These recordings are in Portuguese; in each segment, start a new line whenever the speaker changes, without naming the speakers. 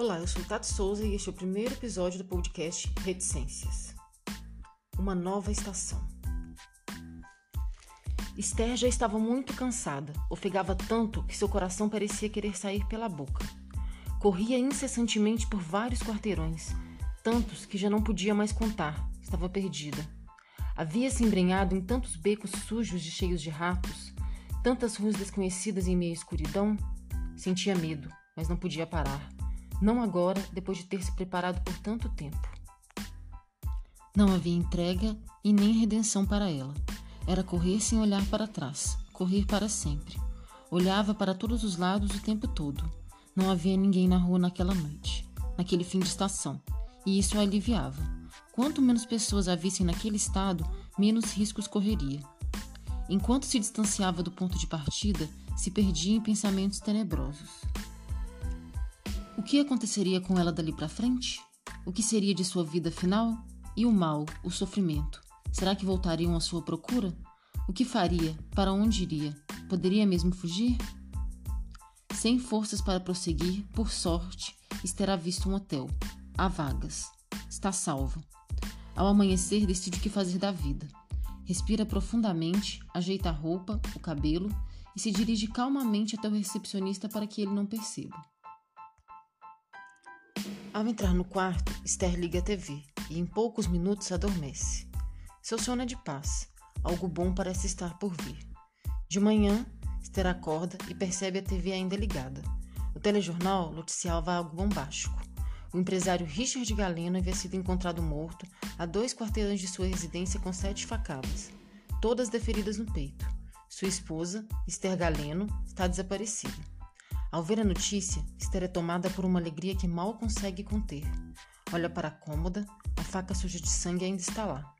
Olá, eu sou Tati Souza e este é o primeiro episódio do podcast Reticências. Uma nova estação. Esther já estava muito cansada, ofegava tanto que seu coração parecia querer sair pela boca. Corria incessantemente por vários quarteirões, tantos que já não podia mais contar, estava perdida. Havia se embrenhado em tantos becos sujos e cheios de ratos, tantas ruas desconhecidas em meia escuridão, sentia medo, mas não podia parar não agora, depois de ter se preparado por tanto tempo. Não havia entrega e nem redenção para ela. Era correr sem olhar para trás, correr para sempre. Olhava para todos os lados o tempo todo. Não havia ninguém na rua naquela noite, naquele fim de estação, e isso a aliviava. Quanto menos pessoas a vissem naquele estado, menos riscos correria. Enquanto se distanciava do ponto de partida, se perdia em pensamentos tenebrosos. O que aconteceria com ela dali para frente? O que seria de sua vida final? E o mal, o sofrimento? Será que voltariam à sua procura? O que faria? Para onde iria? Poderia mesmo fugir? Sem forças para prosseguir, por sorte, Esther visto um hotel. Há vagas. Está salva. Ao amanhecer, decide o que fazer da vida. Respira profundamente, ajeita a roupa, o cabelo e se dirige calmamente até o recepcionista para que ele não perceba. Ao entrar no quarto, Esther liga a TV e em poucos minutos adormece. Seu sono é de paz. Algo bom parece estar por vir. De manhã, Esther acorda e percebe a TV ainda ligada. O telejornal noticiava algo bombástico. O empresário Richard Galeno havia sido encontrado morto a dois quarteirões de sua residência com sete facadas, todas deferidas no peito. Sua esposa, Esther Galeno, está desaparecida. Ao ver a notícia, Esther é tomada por uma alegria que mal consegue conter. Olha para a cômoda, a faca suja de sangue ainda está lá.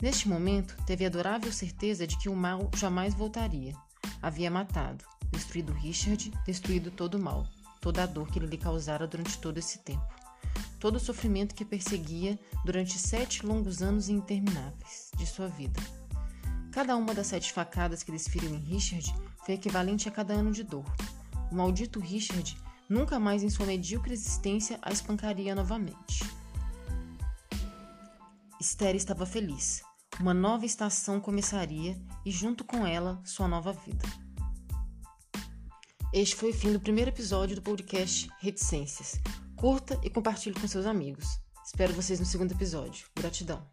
Neste momento, teve a adorável certeza de que o mal jamais voltaria. Havia matado, destruído Richard, destruído todo o mal, toda a dor que ele lhe causara durante todo esse tempo, todo o sofrimento que perseguia durante sete longos anos intermináveis de sua vida. Cada uma das sete facadas que desferiu em Richard foi equivalente a cada ano de dor, o maldito Richard nunca mais em sua medíocre existência a espancaria novamente. Esther estava feliz. Uma nova estação começaria e, junto com ela, sua nova vida. Este foi o fim do primeiro episódio do podcast Reticências. Curta e compartilhe com seus amigos. Espero vocês no segundo episódio. Gratidão.